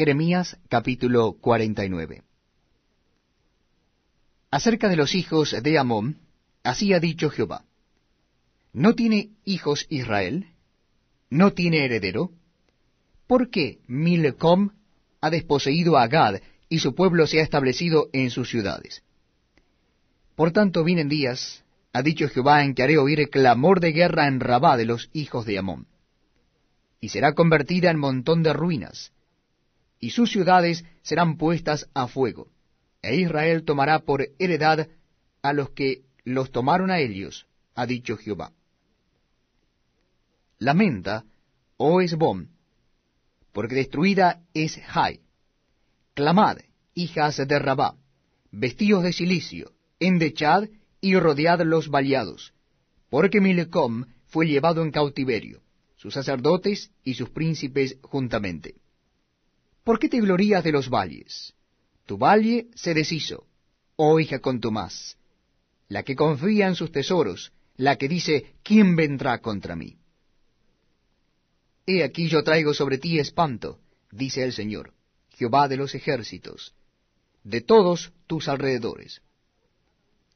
Jeremías capítulo 49 Acerca de los hijos de Amón, así ha dicho Jehová. ¿No tiene hijos Israel? ¿No tiene heredero? ¿Por qué Milcom ha desposeído a Gad y su pueblo se ha establecido en sus ciudades? Por tanto vienen días, ha dicho Jehová, en que haré oír clamor de guerra en Rabá de los hijos de Amón. Y será convertida en montón de ruinas, y sus ciudades serán puestas a fuego, e Israel tomará por heredad a los que los tomaron a ellos, ha dicho Jehová. Lamenta, oh Esbom, porque destruida es Jai. Clamad, hijas de Rabá, vestidos de silicio, endechad y rodead los baleados, porque Milecom fue llevado en cautiverio, sus sacerdotes y sus príncipes juntamente. ¿Por qué te glorías de los valles? Tu valle se deshizo, oh hija contumaz, la que confía en sus tesoros, la que dice, ¿quién vendrá contra mí? He aquí yo traigo sobre ti espanto, dice el Señor, Jehová de los ejércitos, de todos tus alrededores.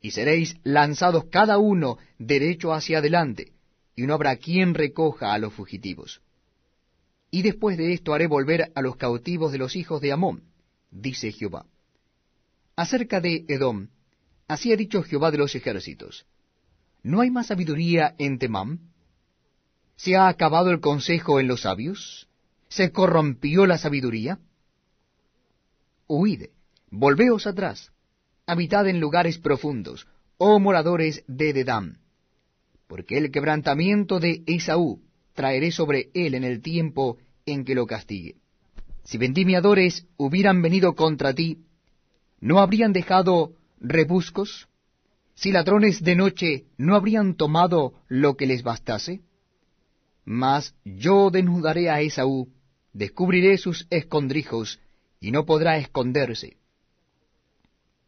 Y seréis lanzados cada uno derecho hacia adelante, y no habrá quien recoja a los fugitivos. Y después de esto haré volver a los cautivos de los hijos de Amón, dice Jehová. Acerca de Edom, así ha dicho Jehová de los ejércitos. ¿No hay más sabiduría en Temam? ¿Se ha acabado el consejo en los sabios? ¿Se corrompió la sabiduría? Huid, volveos atrás, habitad en lugares profundos, oh moradores de Dedam, porque el quebrantamiento de Esaú traeré sobre él en el tiempo en que lo castigue. Si vendimiadores hubieran venido contra ti, ¿no habrían dejado rebuscos? Si ladrones de noche no habrían tomado lo que les bastase? Mas yo desnudaré a Esaú, descubriré sus escondrijos, y no podrá esconderse.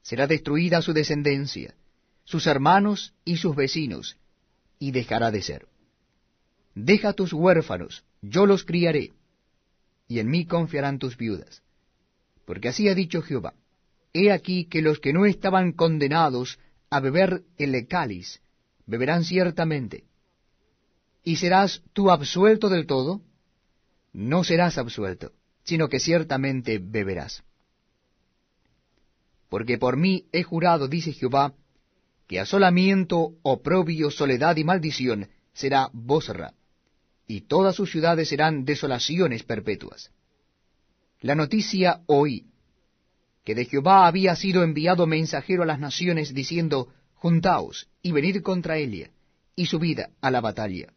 Será destruida su descendencia, sus hermanos y sus vecinos, y dejará de ser. Deja tus huérfanos, yo los criaré, y en mí confiarán tus viudas. Porque así ha dicho Jehová, he aquí que los que no estaban condenados a beber el cáliz, beberán ciertamente, ¿Y serás tú absuelto del todo? No serás absuelto, sino que ciertamente beberás. Porque por mí he jurado, dice Jehová, que asolamiento, oprobio, soledad y maldición será Bosra, y todas sus ciudades serán desolaciones perpetuas. La noticia oí, que de Jehová había sido enviado mensajero a las naciones, diciendo, Juntaos y venid contra Elia, y subid a la batalla.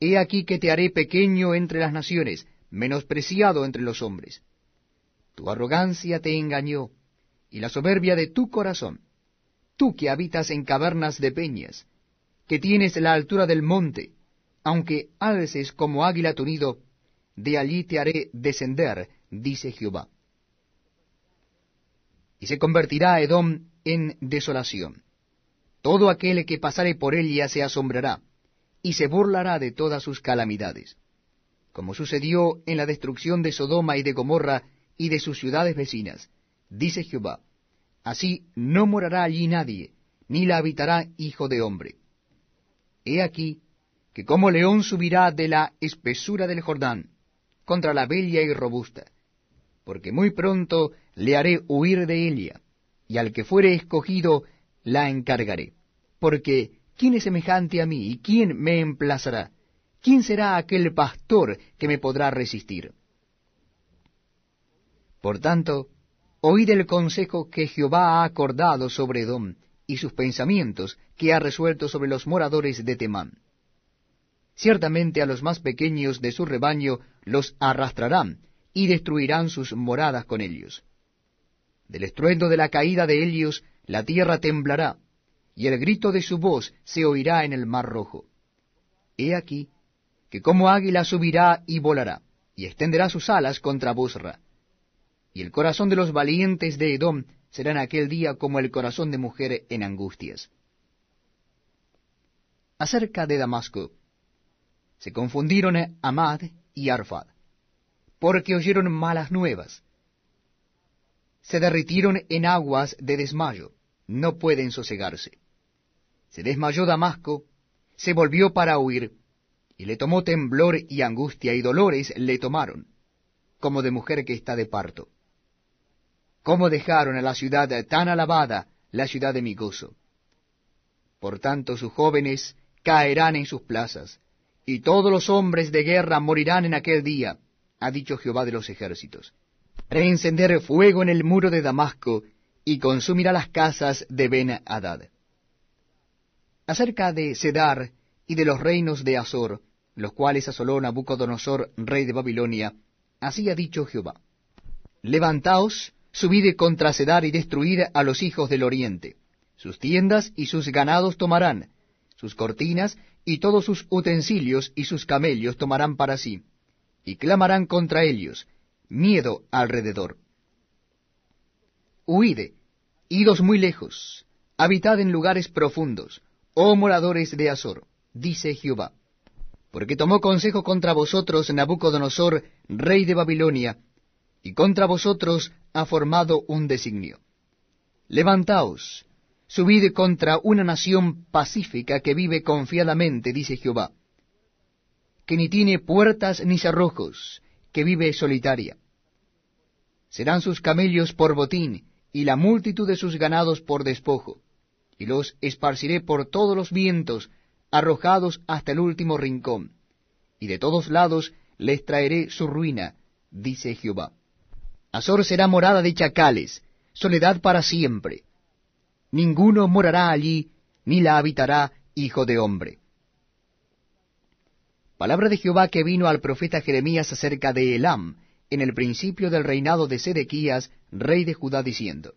He aquí que te haré pequeño entre las naciones, menospreciado entre los hombres. Tu arrogancia te engañó, y la soberbia de tu corazón. Tú que habitas en cavernas de peñas, que tienes la altura del monte, aunque alces como águila tu nido, de allí te haré descender, dice Jehová. Y se convertirá Edom en desolación. Todo aquel que pasare por ella se asombrará y se burlará de todas sus calamidades, como sucedió en la destrucción de Sodoma y de Gomorra y de sus ciudades vecinas, dice Jehová. Así no morará allí nadie, ni la habitará hijo de hombre. He aquí que como león subirá de la espesura del Jordán contra la bella y robusta, porque muy pronto le haré huir de ella, y al que fuere escogido la encargaré, porque ¿Quién es semejante a mí y quién me emplazará? ¿Quién será aquel pastor que me podrá resistir? Por tanto, oíd el consejo que Jehová ha acordado sobre Edom y sus pensamientos que ha resuelto sobre los moradores de Temán. Ciertamente a los más pequeños de su rebaño los arrastrarán y destruirán sus moradas con ellos. Del estruendo de la caída de ellos la tierra temblará, y el grito de su voz se oirá en el mar rojo. He aquí que como águila subirá y volará, y extenderá sus alas contra Bosra. Y el corazón de los valientes de Edom será en aquel día como el corazón de mujer en angustias. Acerca de Damasco, se confundieron Amad y Arfad. porque oyeron malas nuevas. Se derritieron en aguas de desmayo, no pueden sosegarse. Se desmayó Damasco, se volvió para huir, y le tomó temblor y angustia y dolores le tomaron, como de mujer que está de parto. ¿Cómo dejaron a la ciudad tan alabada, la ciudad de mi gozo? Por tanto sus jóvenes caerán en sus plazas, y todos los hombres de guerra morirán en aquel día, ha dicho Jehová de los ejércitos. Reencender fuego en el muro de Damasco, y consumirá las casas de Ben-Hadad. Acerca de Sedar y de los reinos de Azor, los cuales asoló Nabucodonosor, rey de Babilonia, así ha dicho Jehová. Levantaos, subid contra Sedar y destruid a los hijos del oriente. Sus tiendas y sus ganados tomarán, sus cortinas y todos sus utensilios y sus camellos tomarán para sí, y clamarán contra ellos, miedo alrededor. Huide, idos muy lejos, habitad en lugares profundos, oh moradores de Azor, dice Jehová. Porque tomó consejo contra vosotros Nabucodonosor, rey de Babilonia, y contra vosotros ha formado un designio. Levantaos, subid contra una nación pacífica que vive confiadamente, dice Jehová, que ni tiene puertas ni cerrojos, que vive solitaria. Serán sus camellos por botín, y la multitud de sus ganados por despojo, y los esparciré por todos los vientos, arrojados hasta el último rincón, y de todos lados les traeré su ruina, dice Jehová. Azor será morada de chacales, soledad para siempre. Ninguno morará allí, ni la habitará hijo de hombre. Palabra de Jehová que vino al profeta Jeremías acerca de Elam, en el principio del reinado de Sedequías, rey de Judá, diciendo,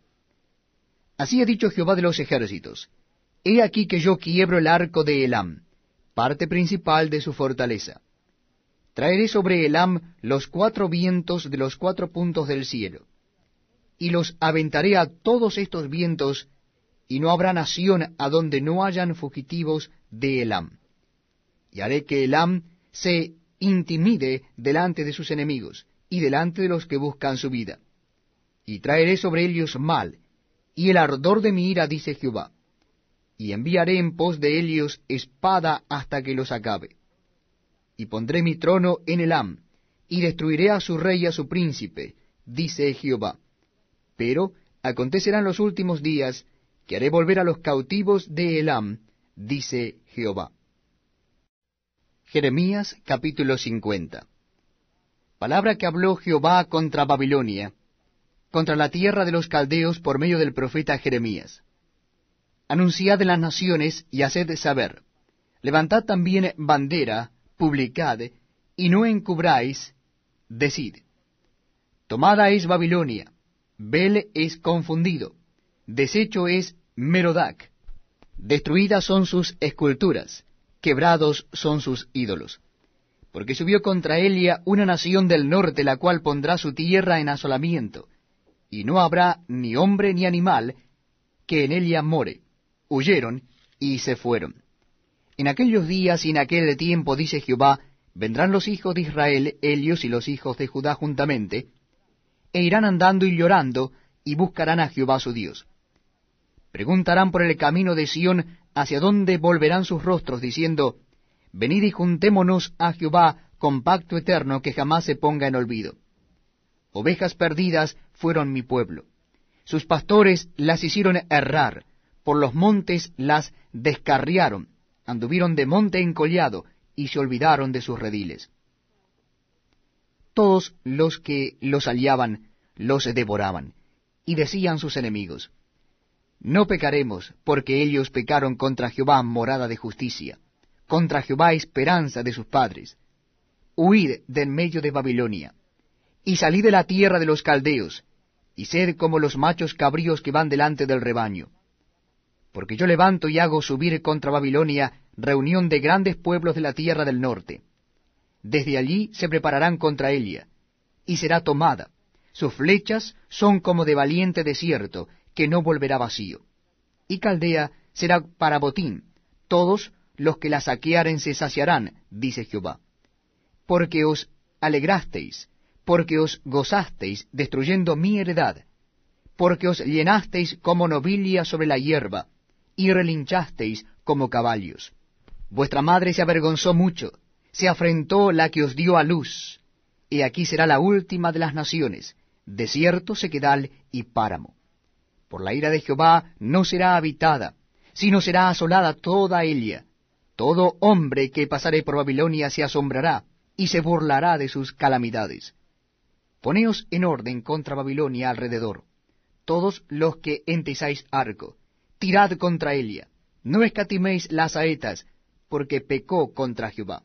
Así ha dicho Jehová de los ejércitos, He aquí que yo quiebro el arco de Elam, parte principal de su fortaleza. Traeré sobre Elam los cuatro vientos de los cuatro puntos del cielo, y los aventaré a todos estos vientos, y no habrá nación a donde no hayan fugitivos de Elam. Y haré que Elam se intimide delante de sus enemigos, y delante de los que buscan su vida. Y traeré sobre ellos mal, y el ardor de mi ira, dice Jehová y enviaré en pos de ellos espada hasta que los acabe. Y pondré mi trono en Elam, y destruiré a su rey y a su príncipe, dice Jehová. Pero acontecerán los últimos días, que haré volver a los cautivos de Elam, dice Jehová. Jeremías capítulo 50 Palabra que habló Jehová contra Babilonia, contra la tierra de los caldeos por medio del profeta Jeremías anunciad en las naciones y haced saber. Levantad también bandera, publicad, y no encubráis, decid. Tomada es Babilonia, Bel es confundido, deshecho es Merodac, destruidas son sus esculturas, quebrados son sus ídolos. Porque subió contra Elia una nación del norte, la cual pondrá su tierra en asolamiento, y no habrá ni hombre ni animal que en ella more huyeron y se fueron. En aquellos días y en aquel tiempo, dice Jehová, vendrán los hijos de Israel, ellos y los hijos de Judá juntamente, e irán andando y llorando, y buscarán a Jehová su Dios. Preguntarán por el camino de Sión hacia dónde volverán sus rostros, diciendo, Venid y juntémonos a Jehová con pacto eterno que jamás se ponga en olvido. Ovejas perdidas fueron mi pueblo. Sus pastores las hicieron errar, por los montes las descarriaron, anduvieron de monte en collado, y se olvidaron de sus rediles. Todos los que los aliaban los devoraban, y decían sus enemigos, No pecaremos, porque ellos pecaron contra Jehová morada de justicia, contra Jehová esperanza de sus padres. Huid del medio de Babilonia, y salid de la tierra de los caldeos, y sed como los machos cabríos que van delante del rebaño porque yo levanto y hago subir contra Babilonia reunión de grandes pueblos de la tierra del norte. Desde allí se prepararán contra ella, y será tomada. Sus flechas son como de valiente desierto, que no volverá vacío. Y Caldea será para botín, todos los que la saquearen se saciarán, dice Jehová. Porque os alegrasteis, porque os gozasteis destruyendo mi heredad, porque os llenasteis como nobilia sobre la hierba, y relinchasteis como caballos. Vuestra madre se avergonzó mucho, se afrentó la que os dio a luz, y aquí será la última de las naciones, desierto, sequedal y páramo. Por la ira de Jehová no será habitada, sino será asolada toda ella. Todo hombre que pasare por Babilonia se asombrará, y se burlará de sus calamidades. Poneos en orden contra Babilonia alrededor, todos los que entesáis arco, tirad contra ella, no escatiméis las saetas, porque pecó contra Jehová.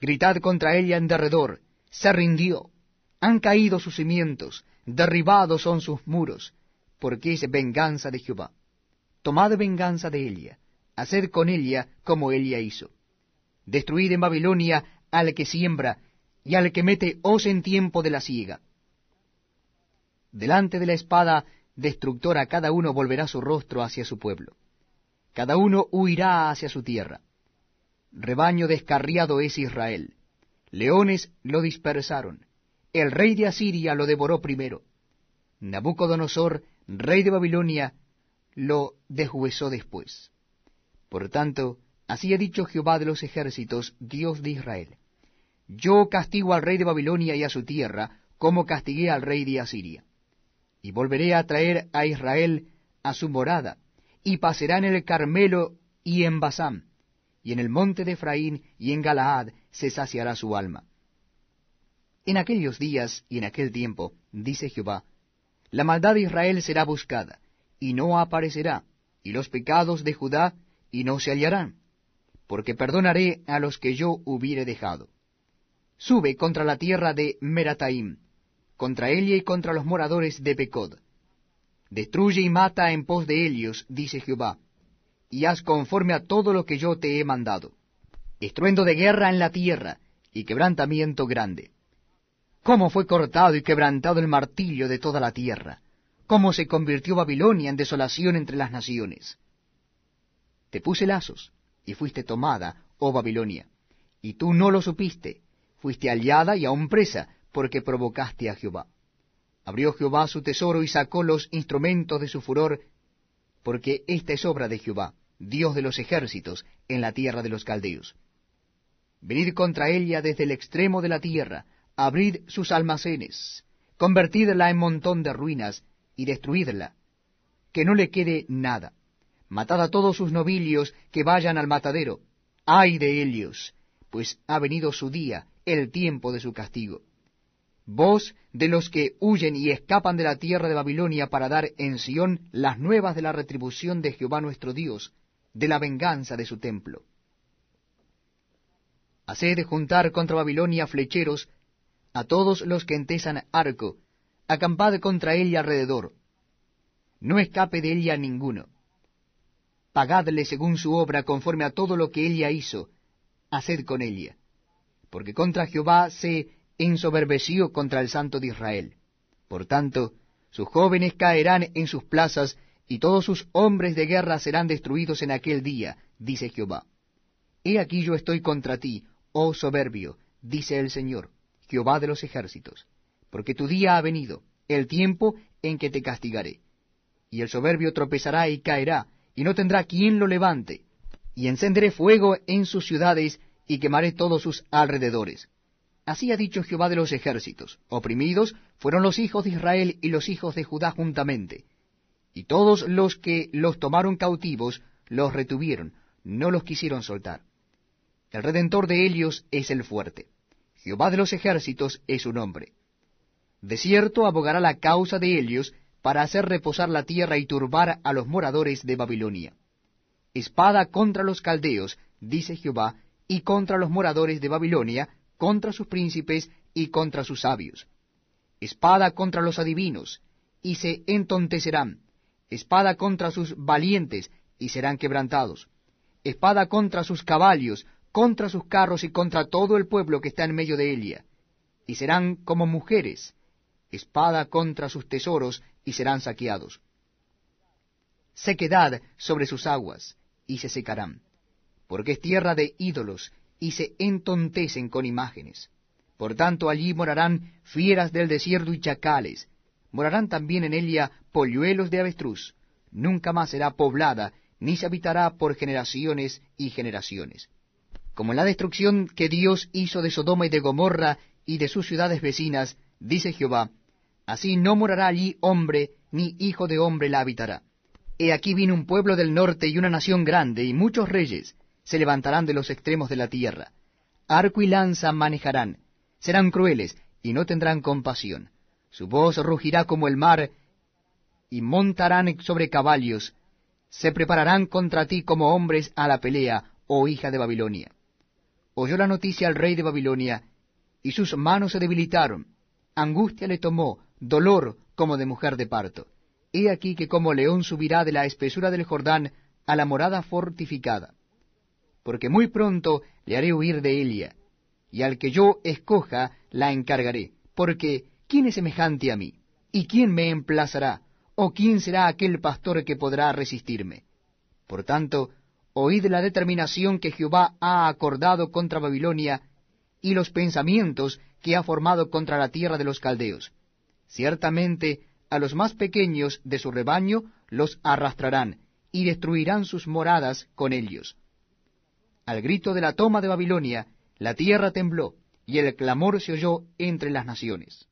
Gritad contra ella en derredor, se rindió, han caído sus cimientos, derribados son sus muros, porque es venganza de Jehová. Tomad venganza de ella, haced con ella como ella hizo. Destruid en Babilonia al que siembra y al que mete hoz en tiempo de la siega. Delante de la espada destructora cada uno volverá su rostro hacia su pueblo. Cada uno huirá hacia su tierra. Rebaño descarriado es Israel. Leones lo dispersaron. El rey de Asiria lo devoró primero. Nabucodonosor, rey de Babilonia, lo deshuesó después. Por tanto, así ha dicho Jehová de los ejércitos, Dios de Israel. Yo castigo al rey de Babilonia y a su tierra, como castigué al rey de Asiria. Y volveré a traer a Israel a su morada, y pasará en el Carmelo y en Basán, y en el monte de Efraín y en Galaad se saciará su alma. En aquellos días y en aquel tiempo, dice Jehová, la maldad de Israel será buscada, y no aparecerá, y los pecados de Judá, y no se hallarán, porque perdonaré a los que yo hubiere dejado. Sube contra la tierra de Merataim, contra ella y contra los moradores de Pecod. Destruye y mata en pos de ellos, dice Jehová, y haz conforme a todo lo que yo te he mandado. Estruendo de guerra en la tierra, y quebrantamiento grande. Cómo fue cortado y quebrantado el martillo de toda la tierra, cómo se convirtió Babilonia en desolación entre las naciones. Te puse lazos, y fuiste tomada, oh Babilonia, y tú no lo supiste, fuiste hallada y aún presa, porque provocaste a Jehová. Abrió Jehová su tesoro y sacó los instrumentos de su furor, porque esta es obra de Jehová, Dios de los ejércitos, en la tierra de los caldeos. Venid contra ella desde el extremo de la tierra, abrid sus almacenes, convertidla en montón de ruinas, y destruidla, que no le quede nada. Matad a todos sus nobilios que vayan al matadero. ¡Ay de ellos! Pues ha venido su día, el tiempo de su castigo. Vos de los que huyen y escapan de la tierra de Babilonia para dar en Sión las nuevas de la retribución de Jehová nuestro Dios, de la venganza de su templo. Haced juntar contra Babilonia flecheros a todos los que entesan arco, acampad contra ella alrededor. No escape de ella ninguno. Pagadle según su obra conforme a todo lo que ella hizo, haced con ella. Porque contra Jehová se ensoberbeció contra el Santo de Israel. Por tanto, sus jóvenes caerán en sus plazas, y todos sus hombres de guerra serán destruidos en aquel día, dice Jehová. He aquí yo estoy contra ti, oh soberbio, dice el Señor, Jehová de los ejércitos, porque tu día ha venido, el tiempo en que te castigaré. Y el soberbio tropezará y caerá, y no tendrá quien lo levante, y encenderé fuego en sus ciudades, y quemaré todos sus alrededores Así ha dicho Jehová de los ejércitos, oprimidos fueron los hijos de Israel y los hijos de Judá juntamente, y todos los que los tomaron cautivos los retuvieron, no los quisieron soltar. El redentor de ellos es el fuerte, Jehová de los ejércitos es su nombre. De cierto abogará la causa de ellos para hacer reposar la tierra y turbar a los moradores de Babilonia. Espada contra los caldeos, dice Jehová, y contra los moradores de Babilonia, contra sus príncipes y contra sus sabios. Espada contra los adivinos, y se entontecerán. Espada contra sus valientes, y serán quebrantados. Espada contra sus caballos, contra sus carros y contra todo el pueblo que está en medio de ella. Y serán como mujeres. Espada contra sus tesoros, y serán saqueados. Sequedad sobre sus aguas, y se secarán. Porque es tierra de ídolos, y se entontecen con imágenes. Por tanto allí morarán fieras del desierto y chacales, morarán también en ella polluelos de avestruz, nunca más será poblada, ni se habitará por generaciones y generaciones. Como la destrucción que Dios hizo de Sodoma y de Gomorra y de sus ciudades vecinas, dice Jehová, así no morará allí hombre, ni hijo de hombre la habitará. He aquí vino un pueblo del norte y una nación grande, y muchos reyes se levantarán de los extremos de la tierra. Arco y lanza manejarán, serán crueles, y no tendrán compasión. Su voz rugirá como el mar, y montarán sobre caballos, se prepararán contra ti como hombres a la pelea, oh hija de Babilonia. Oyó la noticia al rey de Babilonia, y sus manos se debilitaron, angustia le tomó, dolor como de mujer de parto. He aquí que como león subirá de la espesura del Jordán a la morada fortificada. Porque muy pronto le haré huir de Elia, y al que yo escoja la encargaré, porque ¿quién es semejante a mí? ¿Y quién me emplazará? ¿O quién será aquel pastor que podrá resistirme? Por tanto, oíd la determinación que Jehová ha acordado contra Babilonia, y los pensamientos que ha formado contra la tierra de los caldeos. Ciertamente a los más pequeños de su rebaño los arrastrarán, y destruirán sus moradas con ellos. Al grito de la toma de Babilonia, la tierra tembló, y el clamor se oyó entre las naciones.